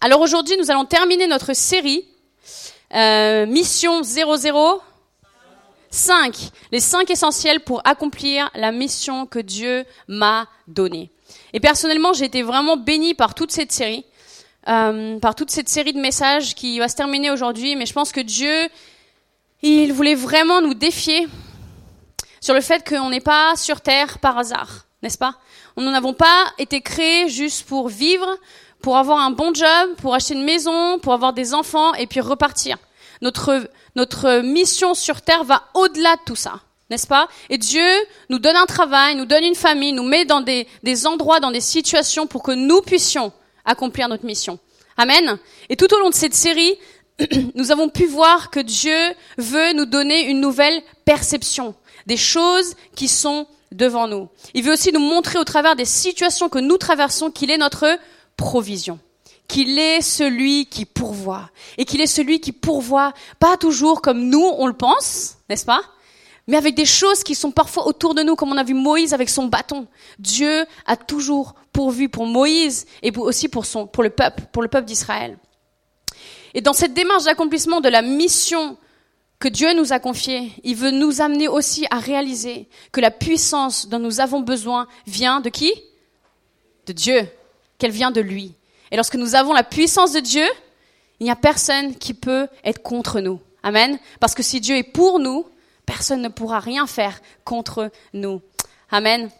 Alors aujourd'hui, nous allons terminer notre série euh, Mission 005, les cinq essentiels pour accomplir la mission que Dieu m'a donnée. Et personnellement, j'ai été vraiment bénie par toute cette série, euh, par toute cette série de messages qui va se terminer aujourd'hui. Mais je pense que Dieu, il voulait vraiment nous défier sur le fait qu'on n'est pas sur terre par hasard, n'est-ce pas? Nous n'avons pas été créés juste pour vivre, pour avoir un bon job, pour acheter une maison, pour avoir des enfants et puis repartir. Notre, notre mission sur terre va au-delà de tout ça, n'est-ce pas? Et Dieu nous donne un travail, nous donne une famille, nous met dans des, des endroits, dans des situations pour que nous puissions accomplir notre mission. Amen. Et tout au long de cette série, nous avons pu voir que Dieu veut nous donner une nouvelle perception des choses qui sont devant nous. Il veut aussi nous montrer au travers des situations que nous traversons qu'il est notre provision, qu'il est celui qui pourvoit, et qu'il est celui qui pourvoit pas toujours comme nous on le pense, n'est-ce pas? Mais avec des choses qui sont parfois autour de nous, comme on a vu Moïse avec son bâton. Dieu a toujours pourvu pour Moïse et aussi pour son, pour le peuple, pour le peuple d'Israël. Et dans cette démarche d'accomplissement de la mission que Dieu nous a confiée, il veut nous amener aussi à réaliser que la puissance dont nous avons besoin vient de qui? De Dieu qu'elle vient de lui. Et lorsque nous avons la puissance de Dieu, il n'y a personne qui peut être contre nous. Amen. Parce que si Dieu est pour nous, personne ne pourra rien faire contre nous. Amen.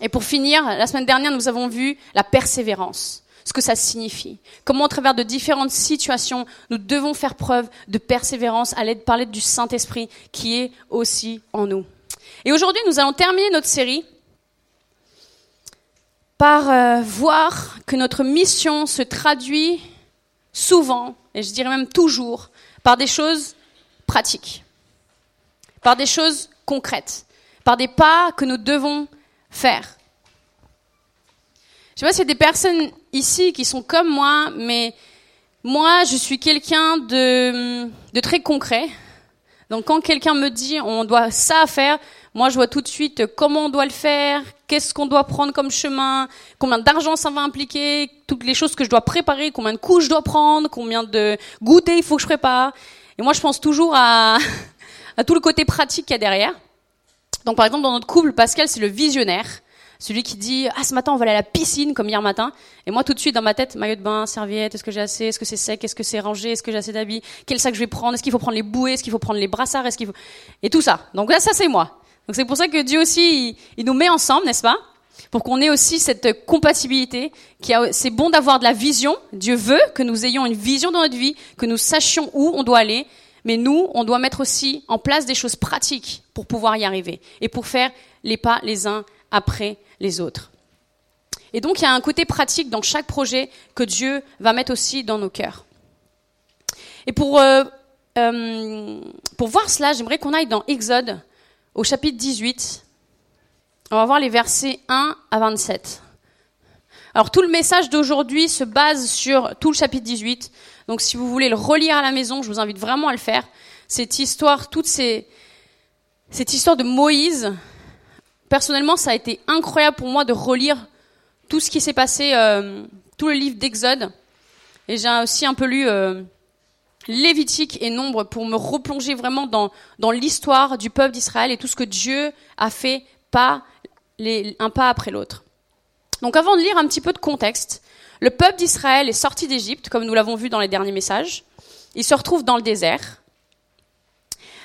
Et pour finir, la semaine dernière, nous avons vu la persévérance, ce que ça signifie. Comment, au travers de différentes situations, nous devons faire preuve de persévérance à l'aide, par l'aide du Saint-Esprit qui est aussi en nous. Et aujourd'hui, nous allons terminer notre série par euh, voir que notre mission se traduit souvent, et je dirais même toujours, par des choses pratiques, par des choses concrètes, par des pas que nous devons faire. Je sais pas s'il y a des personnes ici qui sont comme moi, mais moi, je suis quelqu'un de, de très concret. Donc quand quelqu'un me dit on doit ça faire, moi je vois tout de suite comment on doit le faire, qu'est-ce qu'on doit prendre comme chemin, combien d'argent ça va impliquer, toutes les choses que je dois préparer, combien de coups je dois prendre, combien de goûter il faut que je prépare. Et moi je pense toujours à, à tout le côté pratique qu'il y a derrière. Donc par exemple dans notre couple, Pascal c'est le visionnaire. Celui qui dit ah ce matin on va aller à la piscine comme hier matin et moi tout de suite dans ma tête maillot de bain serviette est-ce que j'ai assez est-ce que c'est sec est-ce que c'est rangé est-ce que j'ai assez d'habits quel sac je vais prendre est-ce qu'il faut prendre les bouées est-ce qu'il faut prendre les brassards est-ce qu'il faut et tout ça donc là ça c'est moi donc c'est pour ça que Dieu aussi il, nous met ensemble n'est-ce pas? Pour qu'on ait aussi cette compatibilité qui a c'est bon d'avoir de la vision Dieu veut que nous ayons une vision dans notre vie que nous sachions où on doit aller mais nous on doit mettre aussi en place des choses pratiques pour pouvoir y arriver et pour faire les pas les uns après les autres. Et donc il y a un côté pratique dans chaque projet que Dieu va mettre aussi dans nos cœurs. Et pour, euh, euh, pour voir cela, j'aimerais qu'on aille dans Exode au chapitre 18. On va voir les versets 1 à 27. Alors tout le message d'aujourd'hui se base sur tout le chapitre 18. Donc si vous voulez le relire à la maison, je vous invite vraiment à le faire. Cette histoire, toute cette histoire de Moïse personnellement, ça a été incroyable pour moi de relire tout ce qui s'est passé, euh, tout le livre d'Exode. Et j'ai aussi un peu lu euh, Lévitique et Nombre pour me replonger vraiment dans, dans l'histoire du peuple d'Israël et tout ce que Dieu a fait pas les, un pas après l'autre. Donc avant de lire un petit peu de contexte, le peuple d'Israël est sorti d'Égypte, comme nous l'avons vu dans les derniers messages. Il se retrouve dans le désert.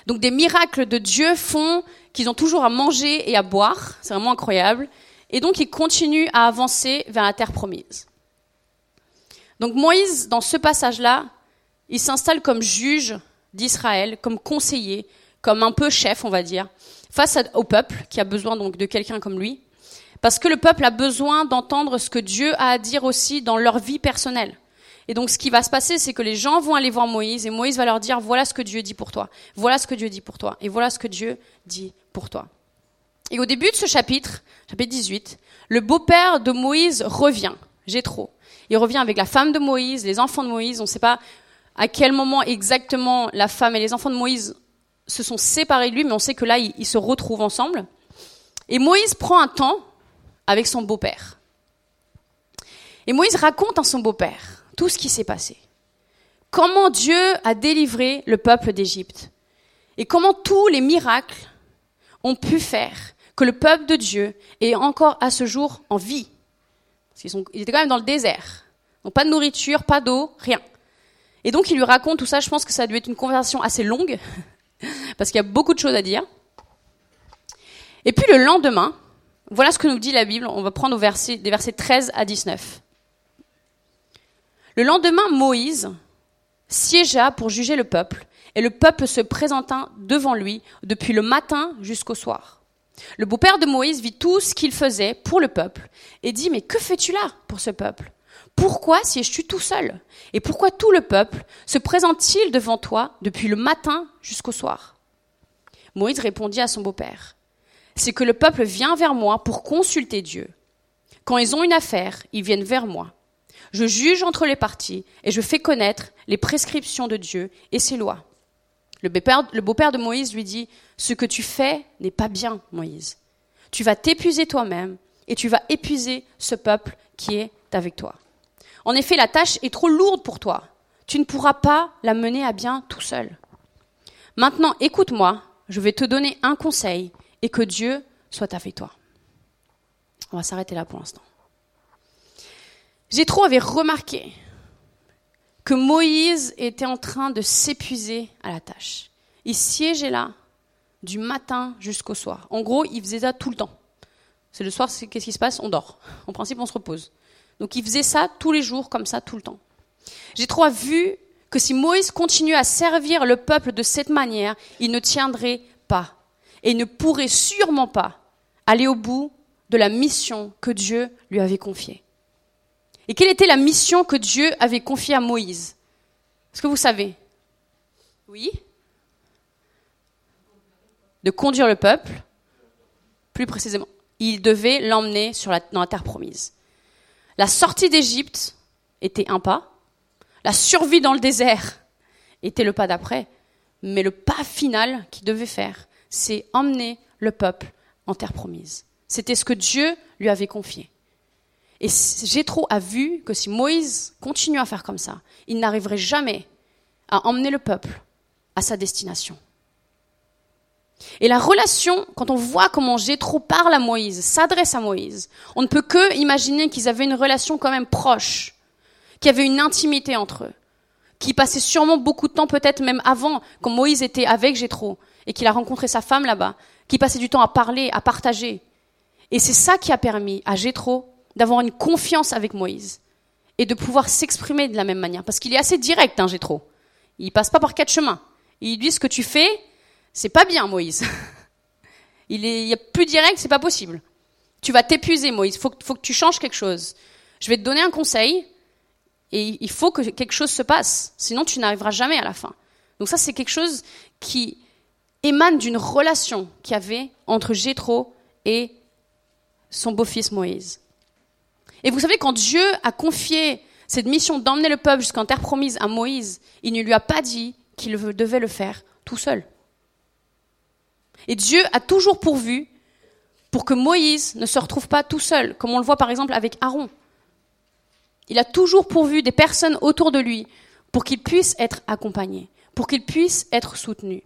Donc des miracles de Dieu font qu'ils ont toujours à manger et à boire. C'est vraiment incroyable. Et donc, ils continuent à avancer vers la terre promise. Donc, Moïse, dans ce passage-là, il s'installe comme juge d'Israël, comme conseiller, comme un peu chef, on va dire, face au peuple qui a besoin donc de quelqu'un comme lui. Parce que le peuple a besoin d'entendre ce que Dieu a à dire aussi dans leur vie personnelle. Et donc, ce qui va se passer, c'est que les gens vont aller voir Moïse et Moïse va leur dire, voilà ce que Dieu dit pour toi. Voilà ce que Dieu dit pour toi. Et voilà ce que Dieu dit pour toi. Et au début de ce chapitre, chapitre 18, le beau-père de Moïse revient, Jétro. Il revient avec la femme de Moïse, les enfants de Moïse. On ne sait pas à quel moment exactement la femme et les enfants de Moïse se sont séparés de lui, mais on sait que là, ils, ils se retrouvent ensemble. Et Moïse prend un temps avec son beau-père. Et Moïse raconte à son beau-père tout ce qui s'est passé. Comment Dieu a délivré le peuple d'Égypte. Et comment tous les miracles ont pu faire que le peuple de Dieu est encore à ce jour en vie. Parce qu'ils étaient quand même dans le désert. Donc pas de nourriture, pas d'eau, rien. Et donc il lui raconte tout ça, je pense que ça a dû être une conversation assez longue, parce qu'il y a beaucoup de choses à dire. Et puis le lendemain, voilà ce que nous dit la Bible, on va prendre des versets 13 à 19. Le lendemain, Moïse siégea pour juger le peuple, et le peuple se présenta devant lui depuis le matin jusqu'au soir. Le beau-père de Moïse vit tout ce qu'il faisait pour le peuple et dit, mais que fais-tu là pour ce peuple? Pourquoi sièges-tu tout seul? Et pourquoi tout le peuple se présente-t-il devant toi depuis le matin jusqu'au soir? Moïse répondit à son beau-père, c'est que le peuple vient vers moi pour consulter Dieu. Quand ils ont une affaire, ils viennent vers moi. Je juge entre les parties et je fais connaître les prescriptions de Dieu et ses lois. Le beau-père de Moïse lui dit, Ce que tu fais n'est pas bien, Moïse. Tu vas t'épuiser toi-même et tu vas épuiser ce peuple qui est avec toi. En effet, la tâche est trop lourde pour toi. Tu ne pourras pas la mener à bien tout seul. Maintenant, écoute-moi, je vais te donner un conseil et que Dieu soit avec toi. On va s'arrêter là pour l'instant. Jétro avait remarqué que Moïse était en train de s'épuiser à la tâche. Il siégeait là du matin jusqu'au soir. En gros, il faisait ça tout le temps. C'est le soir, qu'est-ce qui se passe? On dort. En principe, on se repose. Donc il faisait ça tous les jours, comme ça, tout le temps. J'ai trop vu que si Moïse continuait à servir le peuple de cette manière, il ne tiendrait pas et ne pourrait sûrement pas aller au bout de la mission que Dieu lui avait confiée. Et quelle était la mission que Dieu avait confiée à Moïse? Est-ce que vous savez? Oui De conduire le peuple, plus précisément. Il devait l'emmener dans la terre promise. La sortie d'Égypte était un pas. La survie dans le désert était le pas d'après. Mais le pas final qu'il devait faire, c'est emmener le peuple en terre promise. C'était ce que Dieu lui avait confié. Et Jétro a vu que si Moïse continue à faire comme ça, il n'arriverait jamais à emmener le peuple à sa destination. Et la relation, quand on voit comment Jétro parle à Moïse, s'adresse à Moïse, on ne peut que imaginer qu'ils avaient une relation quand même proche, qu'il y avait une intimité entre eux, qui passait sûrement beaucoup de temps, peut-être même avant, quand Moïse était avec Jétro et qu'il a rencontré sa femme là-bas, qui passait du temps à parler, à partager. Et c'est ça qui a permis à Jétro d'avoir une confiance avec Moïse et de pouvoir s'exprimer de la même manière. Parce qu'il est assez direct, hein. Il passe pas par quatre chemins. Il dit ce que tu fais, c'est pas bien, Moïse. il est, il plus direct, c'est pas possible. Tu vas t'épuiser, Moïse. Faut, faut que tu changes quelque chose. Je vais te donner un conseil et il faut que quelque chose se passe. Sinon, tu n'arriveras jamais à la fin. Donc ça, c'est quelque chose qui émane d'une relation qu'il y avait entre Jétro et son beau-fils Moïse. Et vous savez, quand Dieu a confié cette mission d'emmener le peuple jusqu'en terre promise à Moïse, il ne lui a pas dit qu'il devait le faire tout seul. Et Dieu a toujours pourvu pour que Moïse ne se retrouve pas tout seul, comme on le voit par exemple avec Aaron. Il a toujours pourvu des personnes autour de lui pour qu'il puisse être accompagné, pour qu'il puisse être soutenu.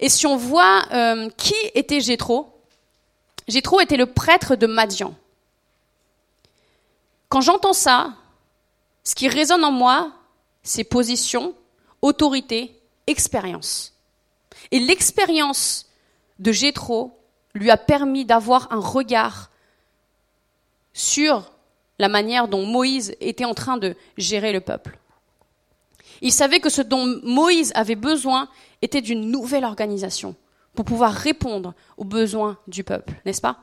Et si on voit euh, qui était Jétro, Jétro était le prêtre de Madian. Quand j'entends ça, ce qui résonne en moi, c'est position, autorité, expérience. Et l'expérience de Jétro lui a permis d'avoir un regard sur la manière dont Moïse était en train de gérer le peuple. Il savait que ce dont Moïse avait besoin était d'une nouvelle organisation pour pouvoir répondre aux besoins du peuple, n'est-ce pas?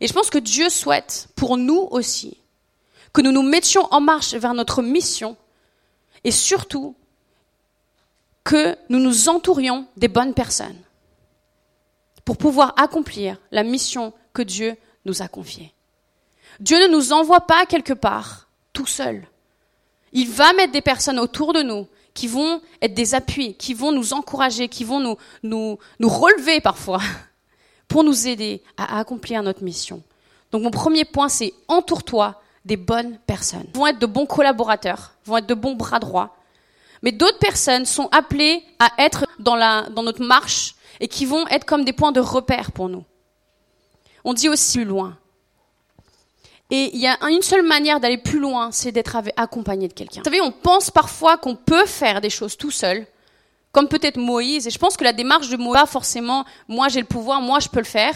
Et je pense que Dieu souhaite pour nous aussi que nous nous mettions en marche vers notre mission et surtout que nous nous entourions des bonnes personnes pour pouvoir accomplir la mission que Dieu nous a confiée. Dieu ne nous envoie pas quelque part tout seul. Il va mettre des personnes autour de nous qui vont être des appuis, qui vont nous encourager, qui vont nous, nous, nous relever parfois pour nous aider à accomplir notre mission. Donc mon premier point, c'est entoure-toi des bonnes personnes, vont être de bons collaborateurs, vont être de bons bras droits. Mais d'autres personnes sont appelées à être dans, la, dans notre marche et qui vont être comme des points de repère pour nous. On dit aussi plus loin. Et il y a une seule manière d'aller plus loin, c'est d'être accompagné de quelqu'un. Vous savez, on pense parfois qu'on peut faire des choses tout seul, comme peut-être Moïse. Et je pense que la démarche de Moïse, pas forcément, moi j'ai le pouvoir, moi je peux le faire.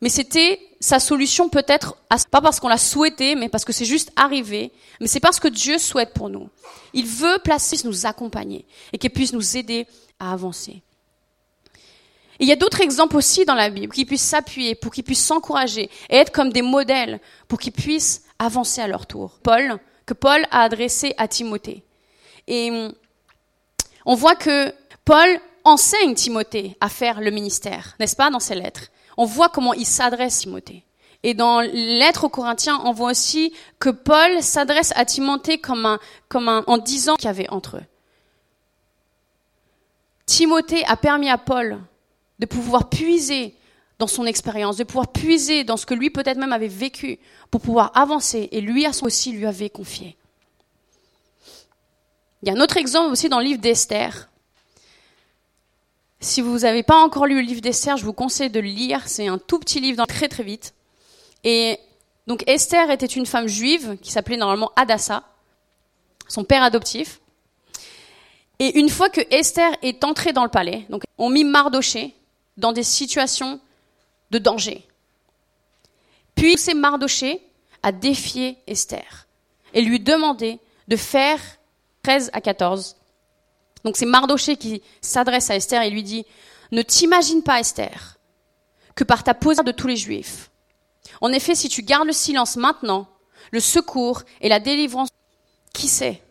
Mais c'était sa solution peut-être, pas parce qu'on l'a souhaité, mais parce que c'est juste arrivé. Mais c'est parce que Dieu souhaite pour nous. Il veut placer, nous accompagner et qu'il puisse nous aider à avancer il y a d'autres exemples aussi dans la Bible qui puissent s'appuyer, pour qu'ils puissent s'encourager et être comme des modèles pour qu'ils puissent avancer à leur tour. Paul, que Paul a adressé à Timothée. Et hum, on voit que Paul enseigne Timothée à faire le ministère, n'est-ce pas, dans ses lettres. On voit comment il s'adresse Timothée. Et dans lettre aux Corinthiens, on voit aussi que Paul s'adresse à Timothée en disant qu'il y avait entre eux. Timothée a permis à Paul de pouvoir puiser dans son expérience, de pouvoir puiser dans ce que lui peut-être même avait vécu pour pouvoir avancer et lui aussi lui avait confié. Il y a un autre exemple aussi dans le livre d'Esther. Si vous n'avez pas encore lu le livre d'Esther, je vous conseille de le lire. C'est un tout petit livre, très très vite. Et donc Esther était une femme juive qui s'appelait normalement Adassa, son père adoptif. Et une fois que Esther est entrée dans le palais, donc on mit Mardoché, dans des situations de danger. Puis c'est Mardoché a défié Esther et lui demandé de faire 13 à 14. Donc c'est Mardoché qui s'adresse à Esther et lui dit Ne t'imagine pas, Esther, que par ta position de tous les Juifs. En effet, si tu gardes le silence maintenant, le secours et la délivrance, qui sait?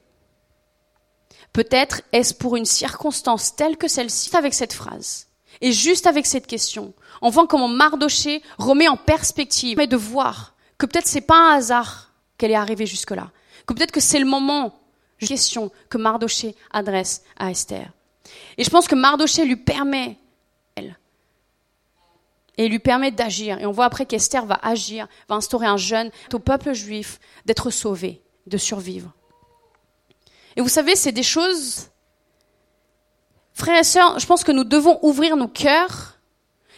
Peut-être est-ce pour une circonstance telle que celle-ci, avec cette phrase. Et juste avec cette question, on voit comment Mardoché remet en perspective, mais de voir que peut-être c'est pas un hasard qu'elle est arrivée jusque-là, que peut-être que c'est le moment, question que Mardoché adresse à Esther. Et je pense que Mardoché lui permet, elle, et lui permet d'agir. Et on voit après qu'Esther va agir, va instaurer un jeûne au peuple juif d'être sauvé, de survivre. Et vous savez, c'est des choses Frères et sœurs, je pense que nous devons ouvrir nos cœurs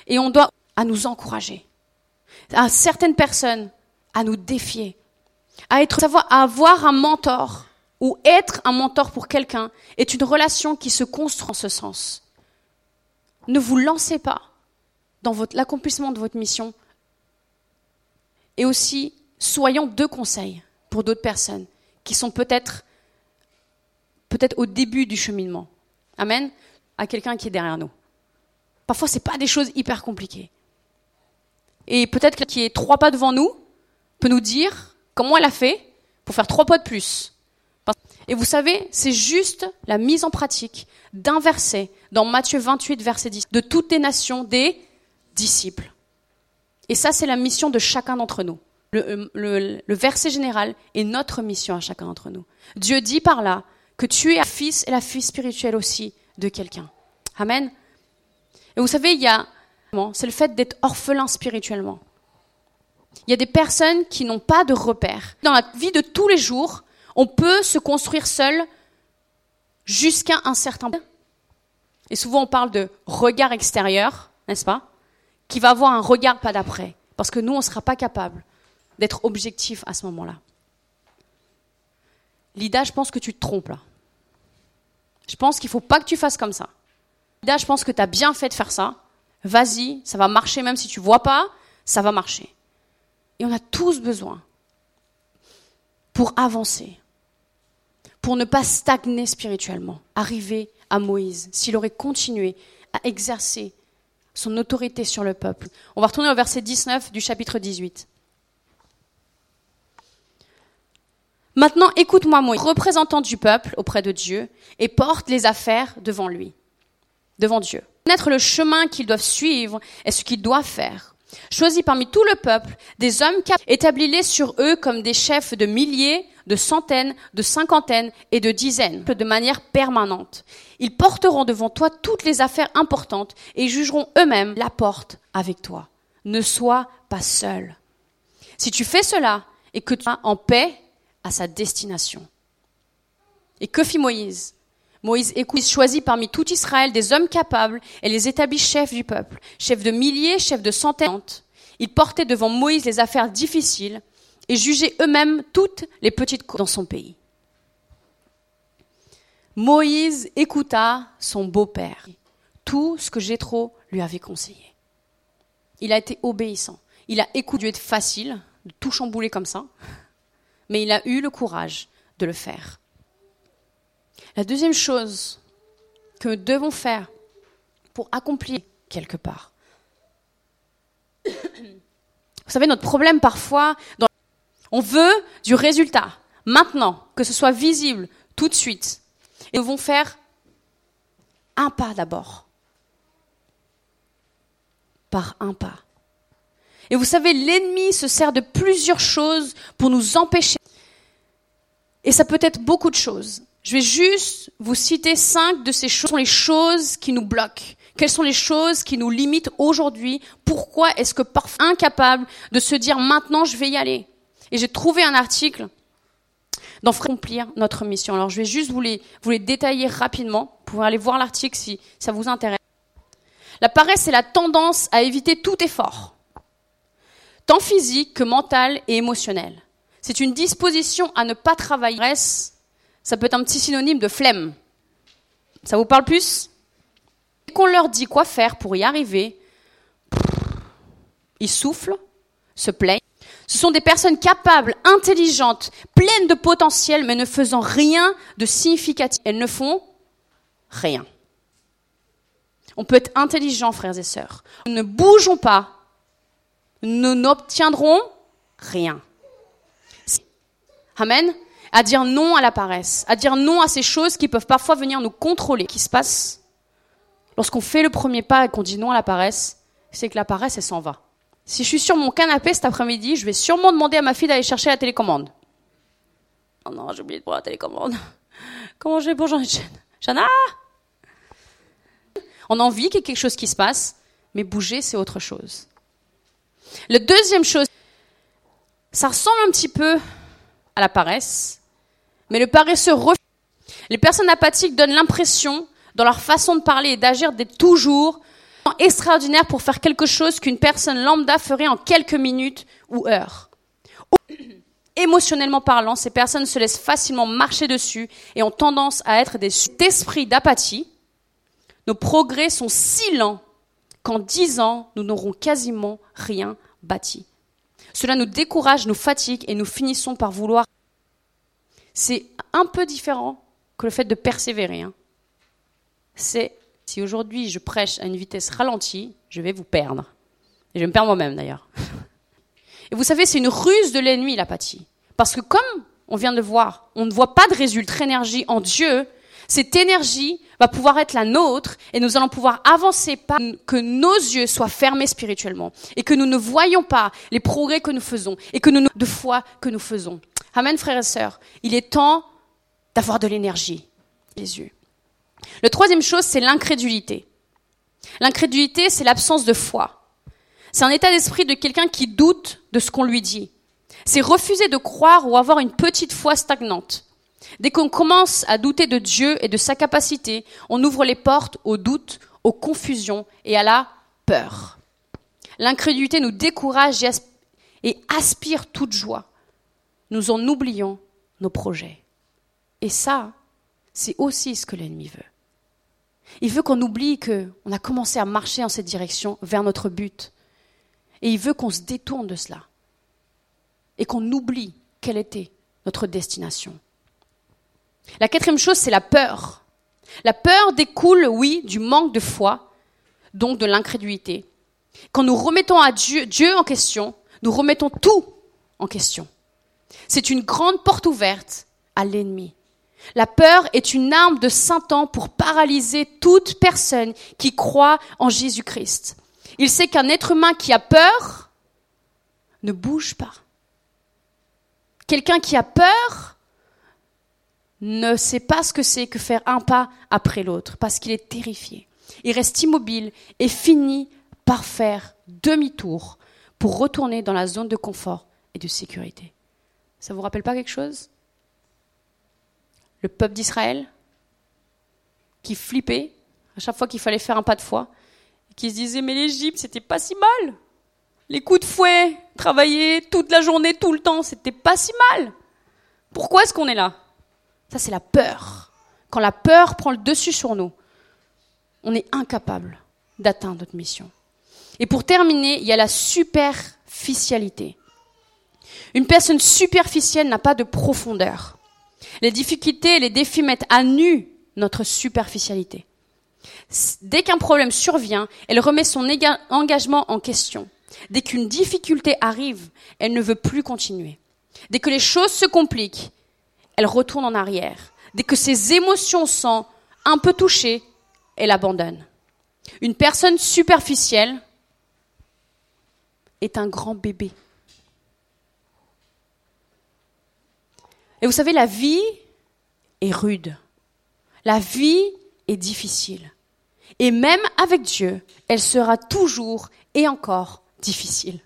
et on doit à nous encourager. À certaines personnes, à nous défier. À être, à avoir un mentor ou être un mentor pour quelqu'un est une relation qui se construit en ce sens. Ne vous lancez pas dans l'accomplissement de votre mission. Et aussi, soyons deux conseils pour d'autres personnes qui sont peut-être peut-être au début du cheminement. Amen à quelqu'un qui est derrière nous. Parfois, ce pas des choses hyper compliquées. Et peut-être quelqu'un qui est trois pas devant nous peut nous dire comment elle a fait pour faire trois pas de plus. Et vous savez, c'est juste la mise en pratique d'un verset dans Matthieu 28, verset 10, de toutes les nations des disciples. Et ça, c'est la mission de chacun d'entre nous. Le, le, verset général est notre mission à chacun d'entre nous. Dieu dit par là que tu es fils et la fille spirituelle aussi de quelqu'un. Amen. Et vous savez, il y a, c'est le fait d'être orphelin spirituellement. Il y a des personnes qui n'ont pas de repères. Dans la vie de tous les jours, on peut se construire seul jusqu'à un certain point. Et souvent, on parle de regard extérieur, n'est-ce pas Qui va avoir un regard pas d'après. Parce que nous, on ne sera pas capable d'être objectif à ce moment-là. Lida, je pense que tu te trompes là. Je pense qu'il ne faut pas que tu fasses comme ça. Lida, je pense que tu as bien fait de faire ça. Vas-y, ça va marcher même si tu vois pas, ça va marcher. Et on a tous besoin pour avancer, pour ne pas stagner spirituellement, arriver à Moïse, s'il aurait continué à exercer son autorité sur le peuple. On va retourner au verset 19 du chapitre 18. Maintenant, écoute-moi, moi, représentant du peuple auprès de Dieu, et porte les affaires devant lui, devant Dieu. Connaître le chemin qu'ils doivent suivre et ce qu'ils doivent faire. Choisis parmi tout le peuple des hommes capables, établis-les sur eux comme des chefs de milliers, de centaines, de cinquantaines et de dizaines, de manière permanente. Ils porteront devant toi toutes les affaires importantes et jugeront eux-mêmes la porte avec toi. Ne sois pas seul. Si tu fais cela, et que tu vas en paix à sa destination. Et que fit Moïse? Moïse choisit parmi tout Israël des hommes capables et les établit chefs du peuple, chefs de milliers, chefs de centaines. Ils portaient devant Moïse les affaires difficiles et jugeaient eux-mêmes toutes les petites causes dans son pays. Moïse écouta son beau-père, tout ce que Jétro lui avait conseillé. Il a été obéissant. Il a écouté être facile de tout chambouler comme ça, mais il a eu le courage de le faire. La deuxième chose que nous devons faire pour accomplir quelque part. Vous savez, notre problème parfois, on veut du résultat, maintenant, que ce soit visible, tout de suite. Et nous devons faire un pas d'abord. Par un pas. Et vous savez, l'ennemi se sert de plusieurs choses pour nous empêcher. Et ça peut être beaucoup de choses. Je vais juste vous citer cinq de ces choses. Les choses qui nous bloquent Quelles sont les choses qui nous limitent aujourd'hui? Pourquoi est-ce que parfois incapable de se dire maintenant je vais y aller? Et j'ai trouvé un article dans accomplir notre mission. Alors je vais juste vous les, vous les détailler rapidement. Vous pouvez aller voir l'article si ça vous intéresse. La paresse, c'est la tendance à éviter tout effort, tant physique que mental et émotionnel. C'est une disposition à ne pas travailler ça peut être un petit synonyme de flemme. Ça vous parle plus? Dès qu'on leur dit quoi faire pour y arriver, ils soufflent, se plaignent. Ce sont des personnes capables, intelligentes, pleines de potentiel, mais ne faisant rien de significatif. Elles ne font rien. On peut être intelligent, frères et sœurs. Nous ne bougeons pas. Nous n'obtiendrons rien. Amen à dire non à la paresse, à dire non à ces choses qui peuvent parfois venir nous contrôler. Ce qui se passe lorsqu'on fait le premier pas et qu'on dit non à la paresse, c'est que la paresse, elle s'en va. Si je suis sur mon canapé cet après-midi, je vais sûrement demander à ma fille d'aller chercher la télécommande. Oh non, j'ai oublié de prendre la télécommande. Comment je vais pour Jean-Etienne Jana On a envie qu'il y ait quelque chose qui se passe, mais bouger, c'est autre chose. La deuxième chose, ça ressemble un petit peu à la paresse, mais le paresseux refuse. Les personnes apathiques donnent l'impression, dans leur façon de parler et d'agir, d'être toujours extraordinaires pour faire quelque chose qu'une personne lambda ferait en quelques minutes ou heures. Émotionnellement parlant, ces personnes se laissent facilement marcher dessus et ont tendance à être des esprits d'apathie. Nos progrès sont si lents qu'en dix ans, nous n'aurons quasiment rien bâti. Cela nous décourage, nous fatigue et nous finissons par vouloir c'est un peu différent que le fait de persévérer. Hein. C'est si aujourd'hui je prêche à une vitesse ralentie, je vais vous perdre. Et je vais me perdre moi-même d'ailleurs. Et vous savez, c'est une ruse de l'ennemi, l'apathie. Parce que comme on vient de voir, on ne voit pas de résultat énergie en Dieu, cette énergie va pouvoir être la nôtre et nous allons pouvoir avancer pas que nos yeux soient fermés spirituellement et que nous ne voyons pas les progrès que nous faisons et que nous de foi que nous faisons. Amen, frères et sœurs. Il est temps d'avoir de l'énergie, les yeux. Le troisième chose, c'est l'incrédulité. L'incrédulité, c'est l'absence de foi. C'est un état d'esprit de quelqu'un qui doute de ce qu'on lui dit. C'est refuser de croire ou avoir une petite foi stagnante. Dès qu'on commence à douter de Dieu et de sa capacité, on ouvre les portes au doute, aux confusions et à la peur. L'incrédulité nous décourage et aspire toute joie nous en oublions nos projets. Et ça, c'est aussi ce que l'ennemi veut. Il veut qu'on oublie qu'on a commencé à marcher en cette direction vers notre but. Et il veut qu'on se détourne de cela. Et qu'on oublie quelle était notre destination. La quatrième chose, c'est la peur. La peur découle, oui, du manque de foi, donc de l'incrédulité. Quand nous remettons à Dieu, Dieu en question, nous remettons tout en question. C'est une grande porte ouverte à l'ennemi. La peur est une arme de Satan pour paralyser toute personne qui croit en Jésus-Christ. Il sait qu'un être humain qui a peur ne bouge pas. Quelqu'un qui a peur ne sait pas ce que c'est que faire un pas après l'autre parce qu'il est terrifié. Il reste immobile et finit par faire demi-tour pour retourner dans la zone de confort et de sécurité. Ça vous rappelle pas quelque chose? Le peuple d'Israël qui flippait à chaque fois qu'il fallait faire un pas de foi et qui se disait mais l'Égypte c'était pas si mal. Les coups de fouet, travailler toute la journée, tout le temps, c'était pas si mal. Pourquoi est-ce qu'on est là? Ça c'est la peur. Quand la peur prend le dessus sur nous, on est incapable d'atteindre notre mission. Et pour terminer, il y a la superficialité. Une personne superficielle n'a pas de profondeur. Les difficultés et les défis mettent à nu notre superficialité. Dès qu'un problème survient, elle remet son engagement en question. Dès qu'une difficulté arrive, elle ne veut plus continuer. Dès que les choses se compliquent, elle retourne en arrière. Dès que ses émotions sont un peu touchées, elle abandonne. Une personne superficielle est un grand bébé. Et vous savez, la vie est rude. La vie est difficile. Et même avec Dieu, elle sera toujours et encore difficile.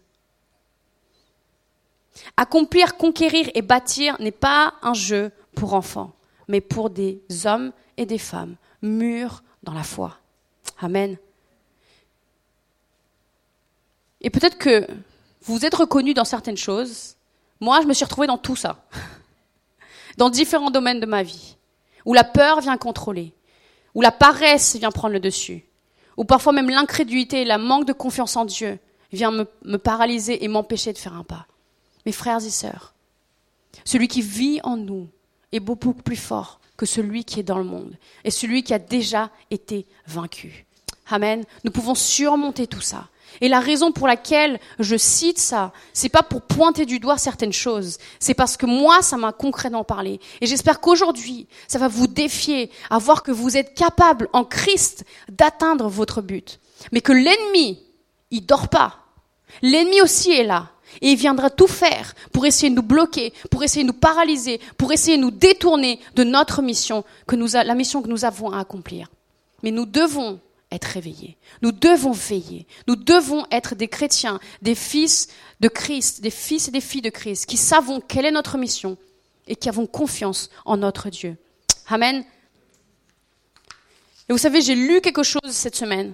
Accomplir, conquérir et bâtir n'est pas un jeu pour enfants, mais pour des hommes et des femmes mûrs dans la foi. Amen. Et peut-être que vous êtes reconnu dans certaines choses. Moi, je me suis retrouvée dans tout ça. Dans différents domaines de ma vie. Où la peur vient contrôler. Où la paresse vient prendre le dessus. Où parfois même l'incrédulité et la manque de confiance en Dieu vient me, me paralyser et m'empêcher de faire un pas. Mes frères et sœurs, celui qui vit en nous est beaucoup plus fort que celui qui est dans le monde et celui qui a déjà été vaincu. Amen. Nous pouvons surmonter tout ça. Et la raison pour laquelle je cite ça, c'est pas pour pointer du doigt certaines choses, c'est parce que moi, ça m'a concrètement parlé. Et j'espère qu'aujourd'hui, ça va vous défier à voir que vous êtes capable en Christ d'atteindre votre but. Mais que l'ennemi, il dort pas. L'ennemi aussi est là. Et il viendra tout faire pour essayer de nous bloquer, pour essayer de nous paralyser, pour essayer de nous détourner de notre mission, que nous la mission que nous avons à accomplir. Mais nous devons être réveillés. Nous devons veiller. Nous devons être des chrétiens, des fils de Christ, des fils et des filles de Christ, qui savons quelle est notre mission et qui avons confiance en notre Dieu. Amen. Et vous savez, j'ai lu quelque chose cette semaine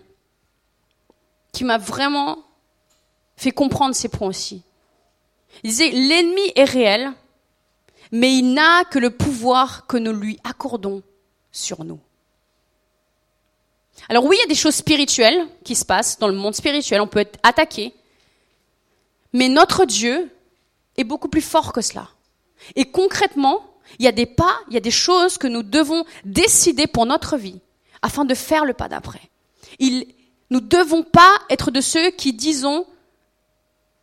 qui m'a vraiment fait comprendre ces points aussi. Il disait, l'ennemi est réel, mais il n'a que le pouvoir que nous lui accordons sur nous. Alors oui, il y a des choses spirituelles qui se passent dans le monde spirituel, on peut être attaqué, mais notre Dieu est beaucoup plus fort que cela. Et concrètement, il y a des pas, il y a des choses que nous devons décider pour notre vie afin de faire le pas d'après. nous ne devons pas être de ceux qui disons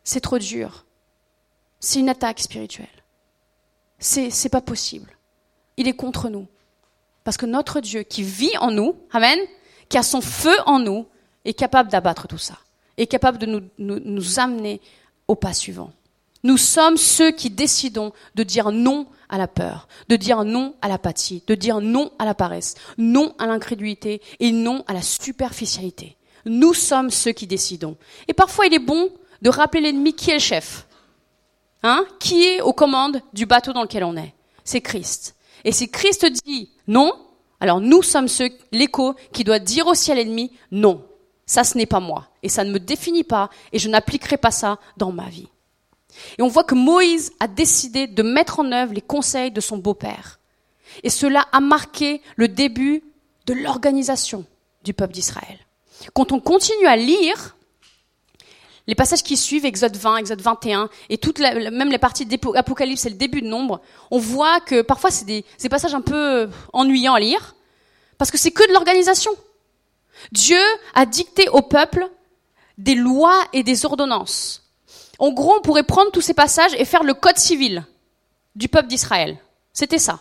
c'est trop dur, c'est une attaque spirituelle. C'est, c'est pas possible. Il est contre nous. Parce que notre Dieu qui vit en nous, Amen, qui a son feu en nous, est capable d'abattre tout ça. Est capable de nous, nous, nous amener au pas suivant. Nous sommes ceux qui décidons de dire non à la peur, de dire non à l'apathie, de dire non à la paresse, non à l'incrédulité et non à la superficialité. Nous sommes ceux qui décidons. Et parfois, il est bon de rappeler l'ennemi qui est le chef. Hein Qui est aux commandes du bateau dans lequel on est C'est Christ. Et si Christ dit non, alors nous sommes ceux, l'écho, qui doit dire aussi à l'ennemi non. Ça, ce n'est pas moi. Et ça ne me définit pas. Et je n'appliquerai pas ça dans ma vie. Et on voit que Moïse a décidé de mettre en œuvre les conseils de son beau-père. Et cela a marqué le début de l'organisation du peuple d'Israël. Quand on continue à lire, les passages qui suivent, Exode 20, Exode 21, et toute même les parties d'Apocalypse, c'est le début de Nombre, on voit que parfois c'est des, des passages un peu ennuyants à lire, parce que c'est que de l'organisation. Dieu a dicté au peuple des lois et des ordonnances. En gros, on pourrait prendre tous ces passages et faire le code civil du peuple d'Israël. C'était ça.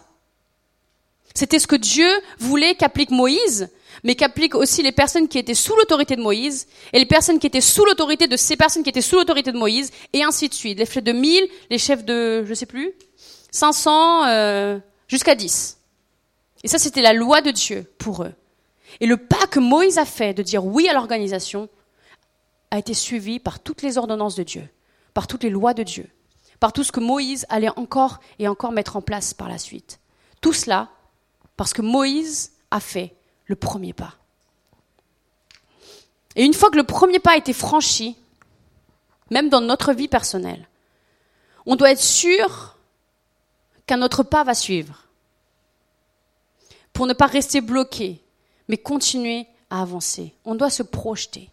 C'était ce que Dieu voulait qu'applique Moïse mais qu'appliquent aussi les personnes qui étaient sous l'autorité de Moïse, et les personnes qui étaient sous l'autorité de ces personnes qui étaient sous l'autorité de Moïse, et ainsi de suite. Les chefs de 1000, les chefs de, je sais plus, 500, euh, jusqu'à 10. Et ça, c'était la loi de Dieu pour eux. Et le pas que Moïse a fait de dire oui à l'organisation a été suivi par toutes les ordonnances de Dieu, par toutes les lois de Dieu. par tout ce que Moïse allait encore et encore mettre en place par la suite. Tout cela parce que Moïse a fait le premier pas. Et une fois que le premier pas a été franchi, même dans notre vie personnelle, on doit être sûr qu'un autre pas va suivre pour ne pas rester bloqué, mais continuer à avancer. On doit se projeter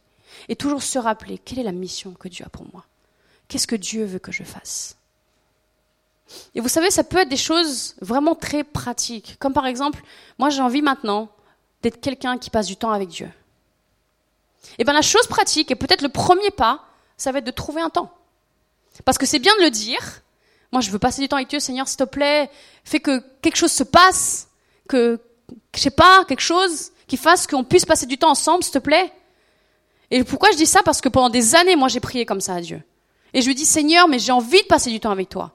et toujours se rappeler quelle est la mission que Dieu a pour moi. Qu'est-ce que Dieu veut que je fasse? Et vous savez, ça peut être des choses vraiment très pratiques, comme par exemple, moi j'ai envie maintenant d'être quelqu'un qui passe du temps avec Dieu. Eh bien la chose pratique, et peut-être le premier pas, ça va être de trouver un temps. Parce que c'est bien de le dire, moi je veux passer du temps avec Dieu, Seigneur, s'il te plaît, fais que quelque chose se passe, que je sais pas, quelque chose qui fasse qu'on puisse passer du temps ensemble, s'il te plaît. Et pourquoi je dis ça? Parce que pendant des années, moi, j'ai prié comme ça à Dieu. Et je lui dis, Seigneur, mais j'ai envie de passer du temps avec toi.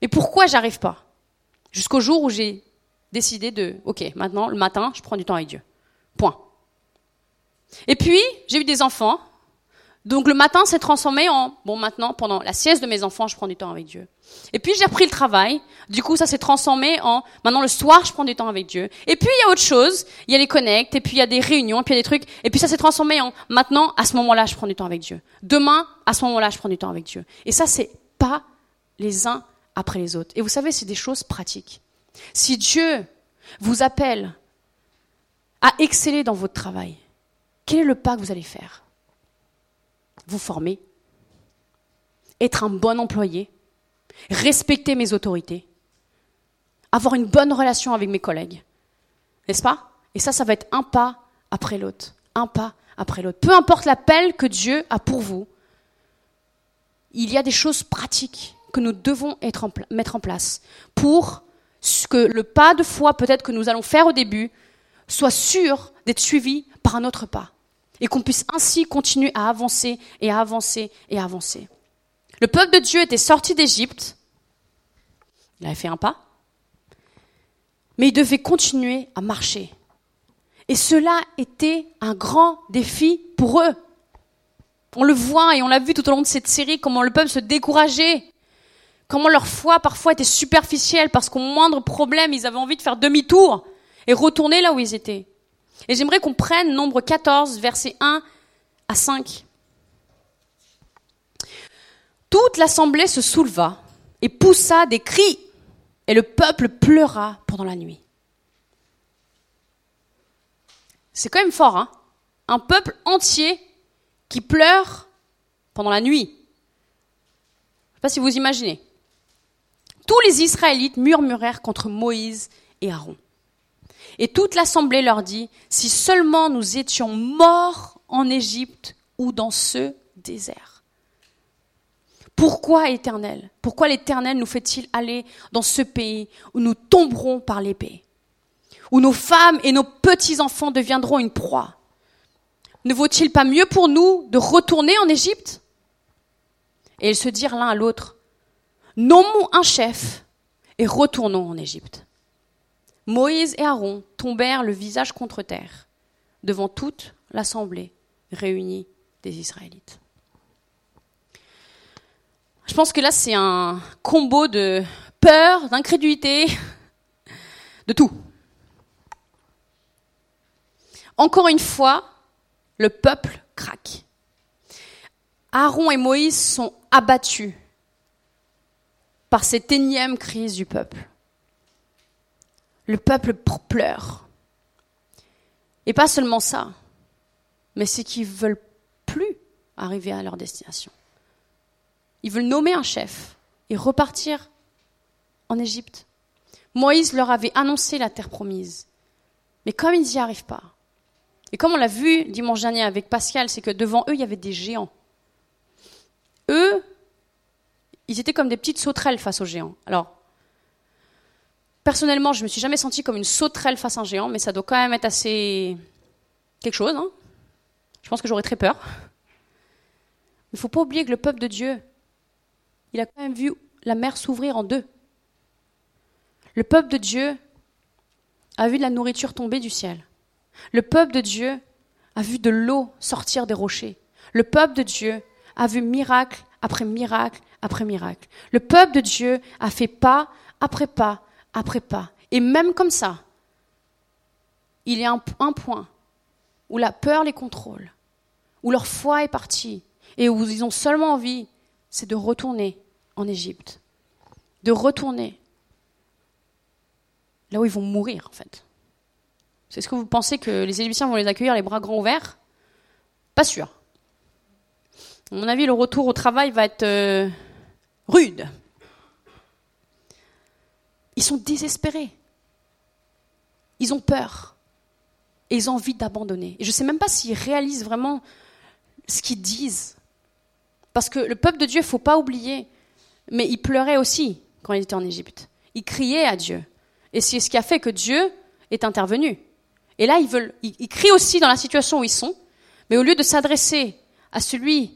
Mais pourquoi j'arrive pas? Jusqu'au jour où j'ai décidé de, ok, maintenant, le matin, je prends du temps avec Dieu. Point. Et puis, j'ai eu des enfants, donc le matin s'est transformé en, bon maintenant, pendant la sieste de mes enfants, je prends du temps avec Dieu. Et puis j'ai repris le travail, du coup ça s'est transformé en, maintenant le soir, je prends du temps avec Dieu. Et puis il y a autre chose, il y a les connects, et puis il y a des réunions, et puis il y a des trucs, et puis ça s'est transformé en, maintenant, à ce moment-là, je prends du temps avec Dieu. Demain, à ce moment-là, je prends du temps avec Dieu. Et ça, c'est pas les uns après les autres. Et vous savez, c'est des choses pratiques. Si Dieu vous appelle à exceller dans votre travail, quel est le pas que vous allez faire? Vous former, être un bon employé, respecter mes autorités, avoir une bonne relation avec mes collègues? N'est-ce pas? Et ça, ça va être un pas après l'autre, un pas après l'autre. Peu importe l'appel que Dieu a pour vous, il y a des choses pratiques que nous devons mettre en place pour que le pas de foi peut-être que nous allons faire au début soit sûr d'être suivi par un autre pas et qu'on puisse ainsi continuer à avancer et à avancer et à avancer. Le peuple de Dieu était sorti d'Égypte, il avait fait un pas, mais il devait continuer à marcher. Et cela était un grand défi pour eux. On le voit et on l'a vu tout au long de cette série, comment le peuple se décourageait, comment leur foi parfois était superficielle parce qu'au moindre problème, ils avaient envie de faire demi-tour et retourner là où ils étaient. Et j'aimerais qu'on prenne nombre 14, versets 1 à 5. Toute l'assemblée se souleva et poussa des cris, et le peuple pleura pendant la nuit. C'est quand même fort, hein Un peuple entier qui pleure pendant la nuit. Je ne sais pas si vous imaginez. Tous les Israélites murmurèrent contre Moïse et Aaron. Et toute l'assemblée leur dit, si seulement nous étions morts en Égypte ou dans ce désert. Pourquoi éternel Pourquoi l'éternel nous fait-il aller dans ce pays où nous tomberons par l'épée Où nos femmes et nos petits-enfants deviendront une proie? Ne vaut-il pas mieux pour nous de retourner en Égypte? Et ils se dirent l'un à l'autre, nommons un chef et retournons en Égypte. Moïse et Aaron tombèrent le visage contre terre devant toute l'assemblée réunie des Israélites. Je pense que là, c'est un combo de peur, d'incrédulité, de tout. Encore une fois, le peuple craque. Aaron et Moïse sont abattus par cette énième crise du peuple le peuple pleure. Et pas seulement ça, mais c'est qu'ils veulent plus arriver à leur destination. Ils veulent nommer un chef et repartir en Égypte. Moïse leur avait annoncé la terre promise. Mais comme ils n'y arrivent pas, et comme on l'a vu dimanche dernier avec Pascal, c'est que devant eux, il y avait des géants. Eux, ils étaient comme des petites sauterelles face aux géants. Alors, Personnellement, je me suis jamais sentie comme une sauterelle face à un géant, mais ça doit quand même être assez quelque chose. Hein je pense que j'aurais très peur. Il ne faut pas oublier que le peuple de Dieu, il a quand même vu la mer s'ouvrir en deux. Le peuple de Dieu a vu de la nourriture tomber du ciel. Le peuple de Dieu a vu de l'eau sortir des rochers. Le peuple de Dieu a vu miracle après miracle après miracle. Le peuple de Dieu a fait pas après pas après pas. Et même comme ça, il y a un, point où la peur les contrôle, où leur foi est partie et où ils ont seulement envie, c'est de retourner en Égypte, de retourner là où ils vont mourir en fait. C'est ce que vous pensez que les Égyptiens vont les accueillir les bras grands ouverts? Pas sûr. À mon avis, le retour au travail va être euh, rude. Ils sont désespérés. Ils ont peur. Et ils ont envie d'abandonner. Et je ne sais même pas s'ils réalisent vraiment ce qu'ils disent. Parce que le peuple de Dieu, il ne faut pas oublier, mais il pleurait aussi quand il était en Égypte. Il criait à Dieu. Et c'est ce qui a fait que Dieu est intervenu. Et là, ils, veulent, ils, crient aussi dans la situation où ils sont, mais au lieu de s'adresser à celui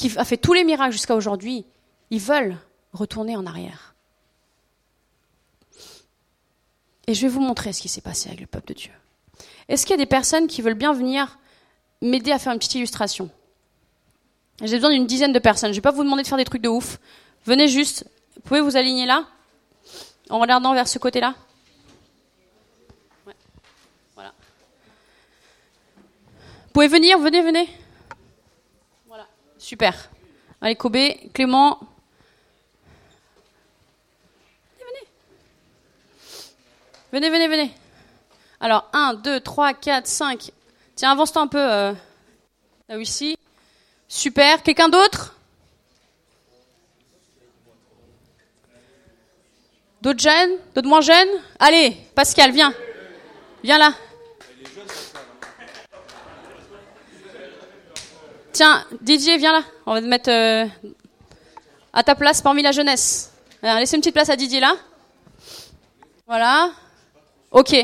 qui a fait tous les miracles jusqu'à aujourd'hui, ils veulent retourner en arrière. Et je vais vous montrer ce qui s'est passé avec le peuple de Dieu. Est-ce qu'il y a des personnes qui veulent bien venir m'aider à faire une petite illustration? J'ai besoin d'une dizaine de personnes. Je ne vais pas vous demander de faire des trucs de ouf. Venez juste. Vous pouvez vous aligner là En regardant vers ce côté-là? Vous pouvez venir, venez, venez. Super. Allez, Kobe, Clément. Venez, venez. Venez, venez, venez. Alors, 1, 2, 3, 4, 5. Tiens, avance-toi un peu. Euh, là ici. Super. Quelqu'un d'autre? D'autres jeunes? D'autres moins jeunes? Allez, Pascal, viens. Viens là. Tiens, Didier, viens là. On va te mettre euh, à ta place parmi la jeunesse. laissez une petite place à Didier là. Voilà. Ok.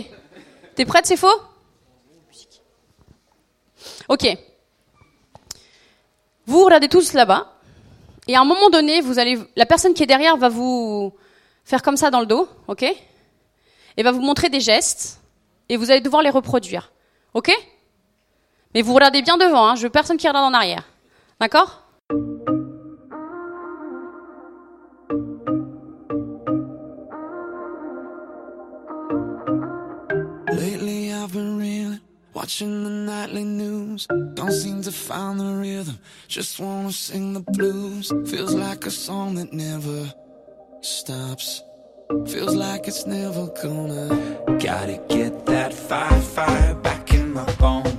T'es prête, c'est faux? Ok. Vous regardez tous là-bas. Et à un moment donné, vous allez, la personne qui est derrière va vous faire comme ça dans le dos, ok? Et va vous montrer des gestes. Et vous allez devoir les reproduire. Ok? Mais vous regardez bien devant, hein, je veux personne qui regarde en arrière. D'accord? Lately I've been reeling, watching the nightly news. Don't seem to find the rhythm, just wanna sing the blues. Feels like a song that never stops. Feels like it's never gonna. Gotta get that fire, fire back in my bones.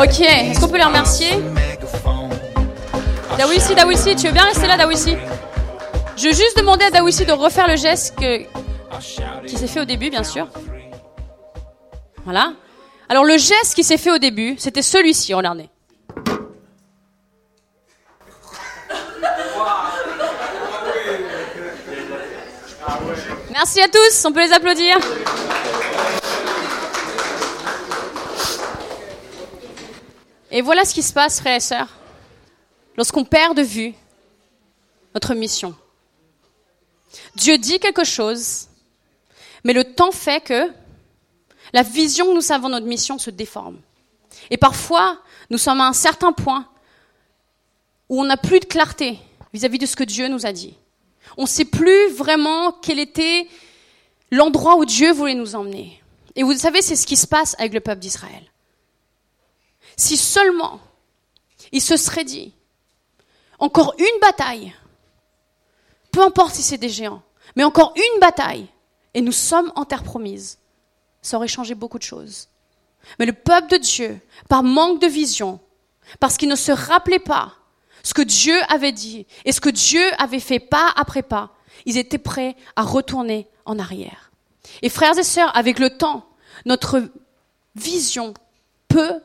Ok, est-ce qu'on peut les remercier? Dawissi, Dawissi, tu veux bien rester là, Dawissi Je veux juste demander à Dawissi de refaire le geste que... qui s'est fait au début, bien sûr. Voilà. Alors le geste qui s'est fait au début, c'était celui-ci, regardez. Merci à tous, on peut les applaudir. Et voilà ce qui se passe, frères et sœurs, lorsqu'on perd de vue notre mission. Dieu dit quelque chose, mais le temps fait que la vision que nous savons de notre mission se déforme. Et parfois, nous sommes à un certain point où on n'a plus de clarté vis-à-vis de ce que Dieu nous a dit. On ne sait plus vraiment quel était l'endroit où Dieu voulait nous emmener. Et vous savez, c'est ce qui se passe avec le peuple d'Israël. Si seulement il se serait dit, encore une bataille, peu importe si c'est des géants, mais encore une bataille, et nous sommes en terre promise, ça aurait changé beaucoup de choses. Mais le peuple de Dieu, par manque de vision, parce qu'il ne se rappelait pas ce que Dieu avait dit et ce que Dieu avait fait pas après pas, ils étaient prêts à retourner en arrière. Et frères et sœurs, avec le temps, notre vision peut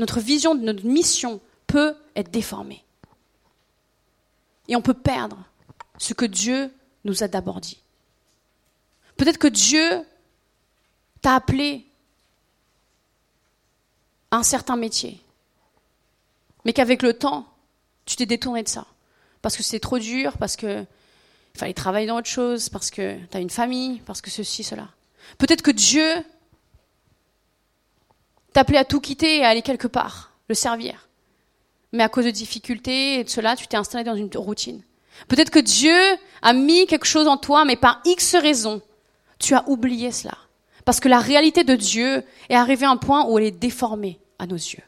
notre vision notre mission peut être déformée. Et on peut perdre ce que Dieu nous a d'abord dit. Peut-être que Dieu t'a appelé à un certain métier, mais qu'avec le temps, tu t'es détourné de ça. Parce que c'est trop dur, parce qu'il fallait travailler dans autre chose, parce que tu as une famille, parce que ceci, cela. Peut-être que Dieu t'appelait à tout quitter et à aller quelque part, le servir. Mais à cause de difficultés et de cela, tu t'es installé dans une routine. Peut-être que Dieu a mis quelque chose en toi, mais par X raison, tu as oublié cela. Parce que la réalité de Dieu est arrivée à un point où elle est déformée à nos yeux.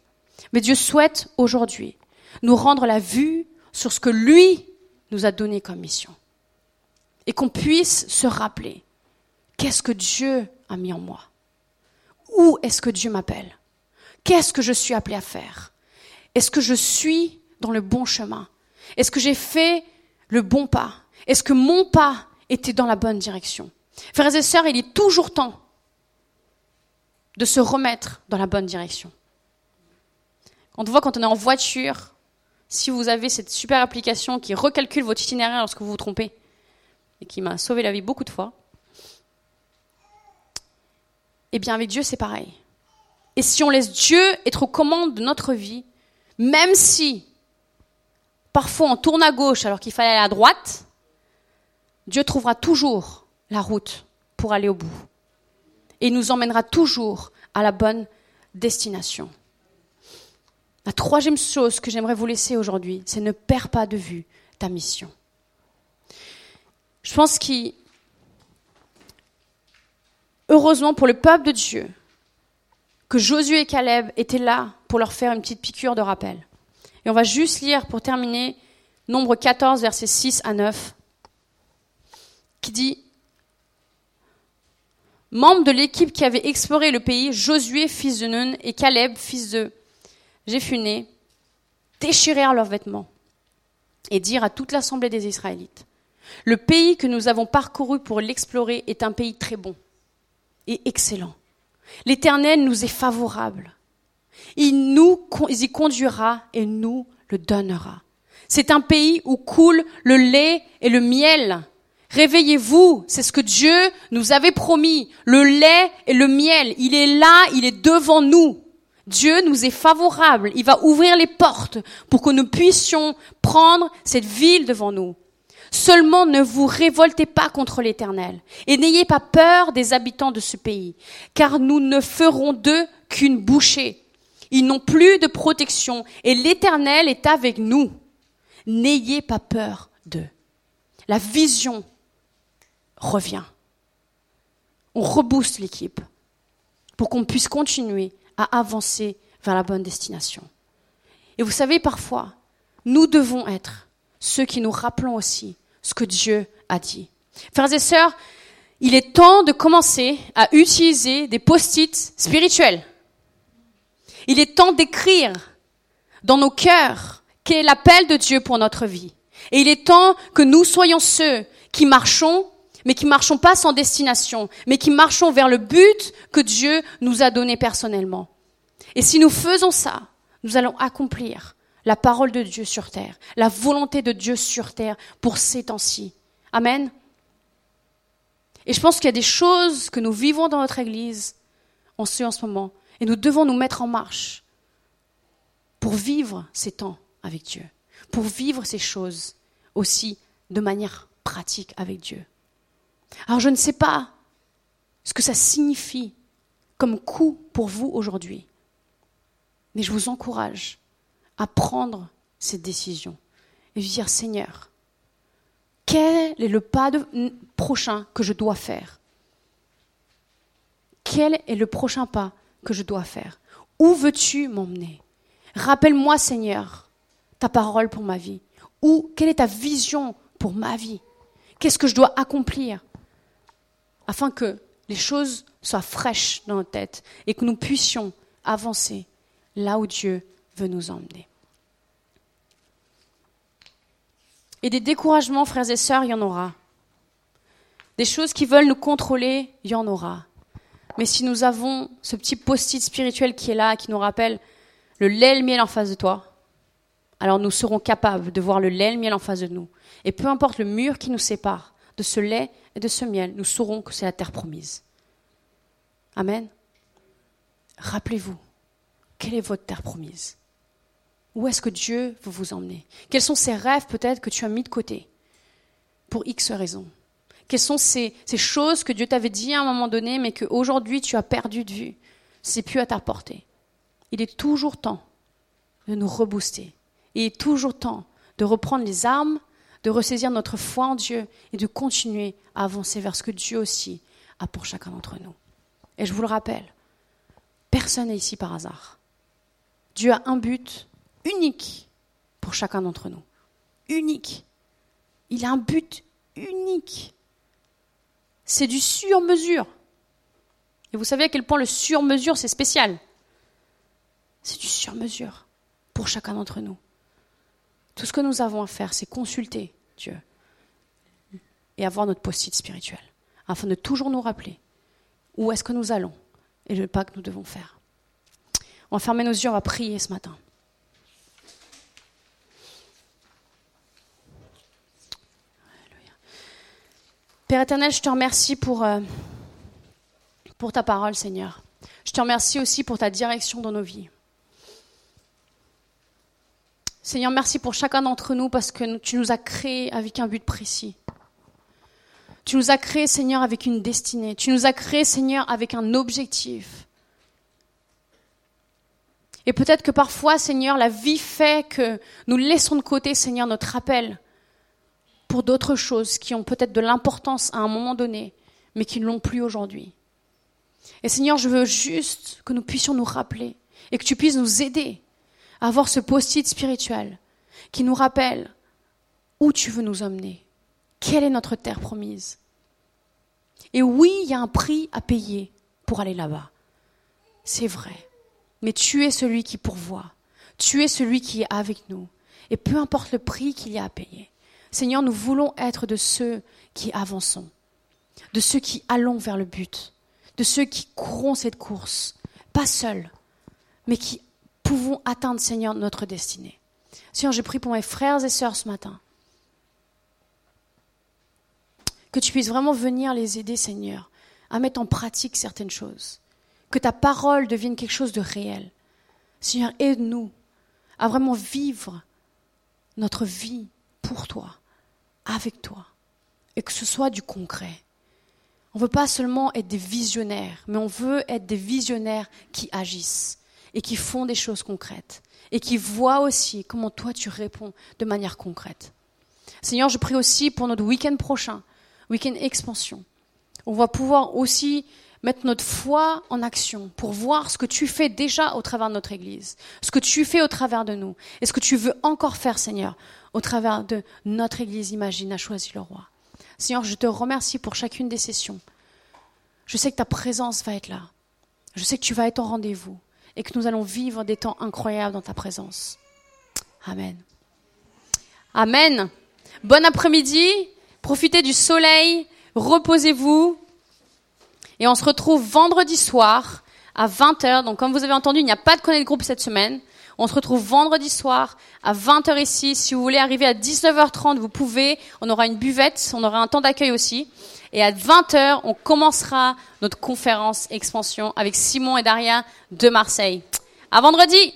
Mais Dieu souhaite aujourd'hui nous rendre la vue sur ce que lui nous a donné comme mission. Et qu'on puisse se rappeler, qu'est-ce que Dieu a mis en moi Où est-ce que Dieu m'appelle? Qu'est-ce que je suis appelé à faire? Est-ce que je suis dans le bon chemin? Est-ce que j'ai fait le bon pas? Est-ce que mon pas était dans la bonne direction? Frères et sœurs, il est toujours temps de se remettre dans la bonne direction. On voit quand on est en voiture, si vous avez cette super application qui recalcule votre itinéraire lorsque vous vous trompez, et qui m'a sauvé la vie beaucoup de fois, eh bien avec Dieu c'est pareil. Et si on laisse Dieu être aux commandes de notre vie, même si parfois on tourne à gauche alors qu'il fallait aller à droite, Dieu trouvera toujours la route pour aller au bout. Et nous emmènera toujours à la bonne destination. La troisième chose que j'aimerais vous laisser aujourd'hui, c'est ne perds pas de vue ta mission. Je pense qu'il, heureusement pour le peuple de Dieu, que Josué et Caleb étaient là pour leur faire une petite piqûre de rappel. Et on va juste lire pour terminer Nombre 14, versets 6 à 9, qui dit Membres de l'équipe qui avait exploré le pays, Josué, fils de Nun, et Caleb, fils de Jéphuné, déchirèrent leurs vêtements et dirent à toute l'assemblée des Israélites Le pays que nous avons parcouru pour l'explorer est un pays très bon et excellent. L'Éternel nous est favorable. Il nous y conduira et nous le donnera. C'est un pays où coule le lait et le miel. Réveillez-vous, c'est ce que Dieu nous avait promis. Le lait et le miel, il est là, il est devant nous. Dieu nous est favorable, il va ouvrir les portes pour que nous puissions prendre cette ville devant nous. Seulement ne vous révoltez pas contre l'Éternel et n'ayez pas peur des habitants de ce pays, car nous ne ferons d'eux qu'une bouchée. Ils n'ont plus de protection et l'Éternel est avec nous. N'ayez pas peur d'eux. La vision revient. On rebooste l'équipe pour qu'on puisse continuer à avancer vers la bonne destination. Et vous savez, parfois, nous devons être ceux qui nous rappelons aussi ce que Dieu a dit. Frères et sœurs, il est temps de commencer à utiliser des post-it spirituels. Il est temps d'écrire dans nos cœurs quel est l'appel de Dieu pour notre vie. Et il est temps que nous soyons ceux qui marchons, mais qui marchons pas sans destination, mais qui marchons vers le but que Dieu nous a donné personnellement. Et si nous faisons ça, nous allons accomplir la parole de Dieu sur terre, la volonté de Dieu sur terre pour ces temps-ci. Amen. Et je pense qu'il y a des choses que nous vivons dans notre Église, en ce moment, et nous devons nous mettre en marche pour vivre ces temps avec Dieu, pour vivre ces choses aussi de manière pratique avec Dieu. Alors je ne sais pas ce que ça signifie comme coup pour vous aujourd'hui, mais je vous encourage à prendre cette décision et dire Seigneur, quel est le pas prochain que je dois faire? Quel est le prochain pas que je dois faire? Où veux-tu m'emmener? Rappelle-moi, Seigneur, ta parole pour ma vie. Ou quelle est ta vision pour ma vie? Qu'est-ce que je dois accomplir afin que les choses soient fraîches dans notre tête et que nous puissions avancer là où Dieu veut nous emmener? Et des découragements, frères et sœurs, il y en aura. Des choses qui veulent nous contrôler, il y en aura. Mais si nous avons ce petit post-it spirituel qui est là, qui nous rappelle le lait et le miel en face de toi, alors nous serons capables de voir le lait et le miel en face de nous. Et peu importe le mur qui nous sépare de ce lait et de ce miel, nous saurons que c'est la terre promise. Amen. Rappelez-vous, quelle est votre terre promise? Où est-ce que Dieu veut vous emmener? Quels sont ces rêves peut-être que tu as mis de côté pour X raisons? Quelles sont ces, choses que Dieu t'avait dit à un moment donné, mais qu'aujourd'hui tu as perdu de vue? C'est plus à ta portée. il est toujours temps de nous rebooster. Il est toujours temps de reprendre les armes, de ressaisir notre foi en Dieu et de continuer à avancer vers ce que Dieu aussi a pour chacun d'entre nous. Et je vous le rappelle, personne n'est ici par hasard. Dieu a un but unique pour chacun d'entre nous. Unique. Il a un but unique. C'est du sur-mesure. Et vous savez à quel point le sur-mesure, c'est spécial. C'est du sur-mesure pour chacun d'entre nous. Tout ce que nous avons à faire, c'est consulter Dieu et avoir notre post-it spirituel, afin de toujours nous rappeler où est-ce que nous allons et le pas que nous devons faire. On va fermer nos yeux, on va prier ce matin. Père éternel, je te remercie pour, euh, pour ta parole, Seigneur. Je te remercie aussi pour ta direction dans nos vies. Seigneur, merci pour chacun d'entre nous parce que tu nous as créés avec un but précis. Tu nous as créés, Seigneur, avec une destinée. Tu nous as créés, Seigneur, avec un objectif. Et peut-être que parfois, Seigneur, la vie fait que nous laissons de côté, Seigneur, notre appel pour d'autres choses qui ont peut-être de l'importance à un moment donné, mais qui ne l'ont plus aujourd'hui. Et Seigneur, je veux juste que nous puissions nous rappeler et que tu puisses nous aider avoir ce post-it spirituel qui nous rappelle où tu veux nous emmener, quelle est notre terre promise. Et oui, il y a un prix à payer pour aller là-bas. C'est vrai. Mais tu es celui qui pourvoit. Tu es celui qui est avec nous. Et peu importe le prix qu'il y a à payer. Seigneur, nous voulons être de ceux qui avançons, de ceux qui allons vers le but, de ceux qui courront cette course, pas seuls, mais qui pouvons atteindre, Seigneur, notre destinée. Seigneur, je prie pour mes frères et sœurs ce matin. Que tu puisses vraiment venir les aider, Seigneur, à mettre en pratique certaines choses. Que ta parole devienne quelque chose de réel. Seigneur, aide-nous à vraiment vivre notre vie pour toi, avec toi, et que ce soit du concret. On ne veut pas seulement être des visionnaires, mais on veut être des visionnaires qui agissent et qui font des choses concrètes et qui voient aussi comment toi tu réponds de manière concrète. Seigneur, je prie aussi pour notre week-end prochain, week-end expansion. On va pouvoir aussi mettre notre foi en action pour voir ce que tu fais déjà au travers de notre Église, ce que tu fais au travers de nous, et ce que tu veux encore faire, Seigneur, au travers de notre Église Imagine a choisi le roi. Seigneur, je te remercie pour chacune des sessions. Je sais que ta présence va être là. Je sais que tu vas être au rendez-vous et que nous allons vivre des temps incroyables dans ta présence. Amen. Amen. Bon après-midi. Profitez du soleil. Reposez-vous. Et on se retrouve vendredi soir à 20h. Donc comme vous avez entendu, il n'y a pas de connect groupe cette semaine. On se retrouve vendredi soir à 20h ici. Si vous voulez arriver à 19h30, vous pouvez. On aura une buvette, on aura un temps d'accueil aussi. Et à 20h, on commencera notre conférence expansion avec Simon et Daria de Marseille. À vendredi!